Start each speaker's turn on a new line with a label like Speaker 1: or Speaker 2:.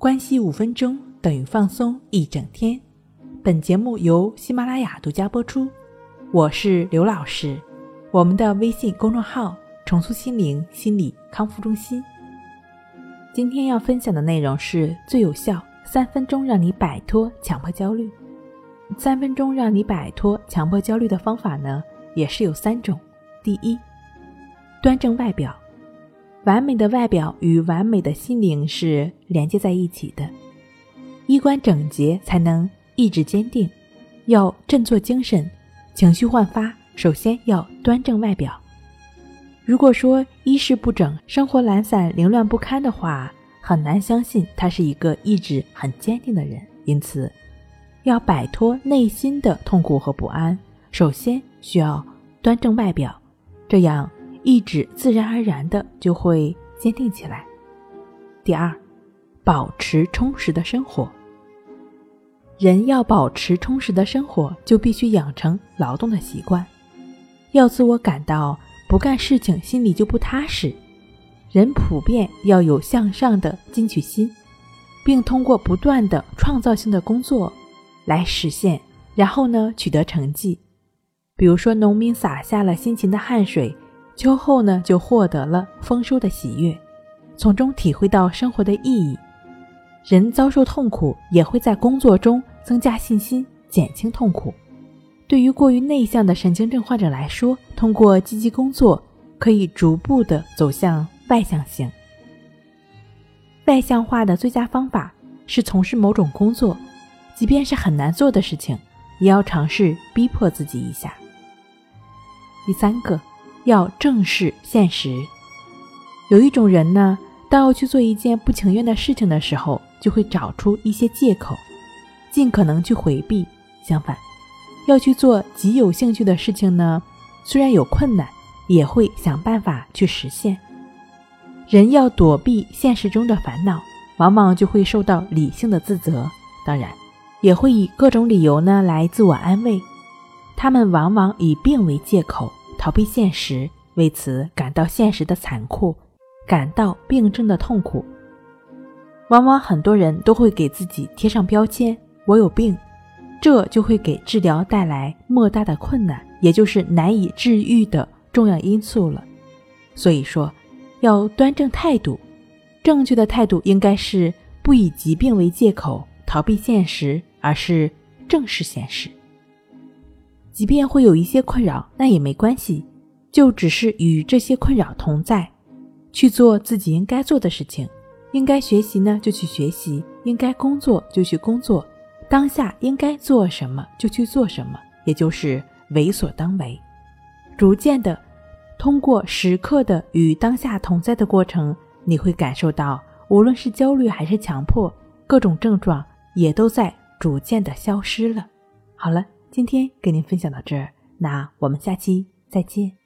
Speaker 1: 关系五分钟等于放松一整天。本节目由喜马拉雅独家播出。我是刘老师，我们的微信公众号“重塑心灵心理康复中心”。今天要分享的内容是最有效三分钟让你摆脱强迫焦虑。三分钟让你摆脱强迫焦虑的方法呢，也是有三种。第一，端正外表。完美的外表与完美的心灵是连接在一起的，衣冠整洁才能意志坚定。要振作精神，情绪焕发，首先要端正外表。如果说衣饰不整，生活懒散凌乱不堪的话，很难相信他是一个意志很坚定的人。因此，要摆脱内心的痛苦和不安，首先需要端正外表，这样。意志自然而然的就会坚定起来。第二，保持充实的生活。人要保持充实的生活，就必须养成劳动的习惯。要自我感到不干事情心里就不踏实。人普遍要有向上的进取心，并通过不断的创造性的工作来实现，然后呢取得成绩。比如说，农民洒下了辛勤的汗水。秋后呢，就获得了丰收的喜悦，从中体会到生活的意义。人遭受痛苦，也会在工作中增加信心，减轻痛苦。对于过于内向的神经症患者来说，通过积极工作，可以逐步的走向外向型。外向化的最佳方法是从事某种工作，即便是很难做的事情，也要尝试逼迫自己一下。第三个。要正视现实。有一种人呢，当要去做一件不情愿的事情的时候，就会找出一些借口，尽可能去回避。相反，要去做极有兴趣的事情呢，虽然有困难，也会想办法去实现。人要躲避现实中的烦恼，往往就会受到理性的自责，当然，也会以各种理由呢来自我安慰。他们往往以病为借口。逃避现实，为此感到现实的残酷，感到病症的痛苦。往往很多人都会给自己贴上标签：“我有病”，这就会给治疗带来莫大的困难，也就是难以治愈的重要因素了。所以说，要端正态度，正确的态度应该是不以疾病为借口逃避现实，而是正视现实。即便会有一些困扰，那也没关系，就只是与这些困扰同在，去做自己应该做的事情。应该学习呢，就去学习；应该工作就去工作。当下应该做什么就去做什么，也就是为所当为。逐渐的，通过时刻的与当下同在的过程，你会感受到，无论是焦虑还是强迫，各种症状也都在逐渐的消失了。好了。今天跟您分享到这儿，那我们下期再见。